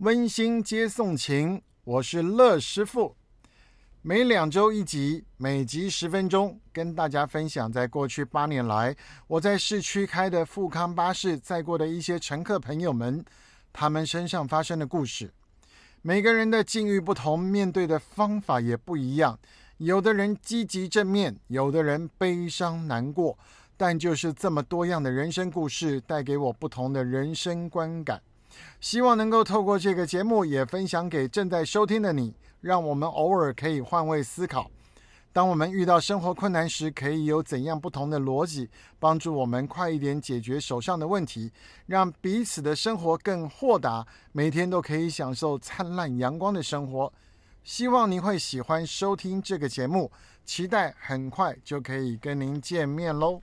温馨接送情，我是乐师傅。每两周一集，每集十分钟，跟大家分享在过去八年来我在市区开的富康巴士载过的一些乘客朋友们，他们身上发生的故事。每个人的境遇不同，面对的方法也不一样。有的人积极正面，有的人悲伤难过，但就是这么多样的人生故事，带给我不同的人生观感。希望能够透过这个节目，也分享给正在收听的你，让我们偶尔可以换位思考。当我们遇到生活困难时，可以有怎样不同的逻辑，帮助我们快一点解决手上的问题，让彼此的生活更豁达，每天都可以享受灿烂阳光的生活。希望您会喜欢收听这个节目，期待很快就可以跟您见面喽。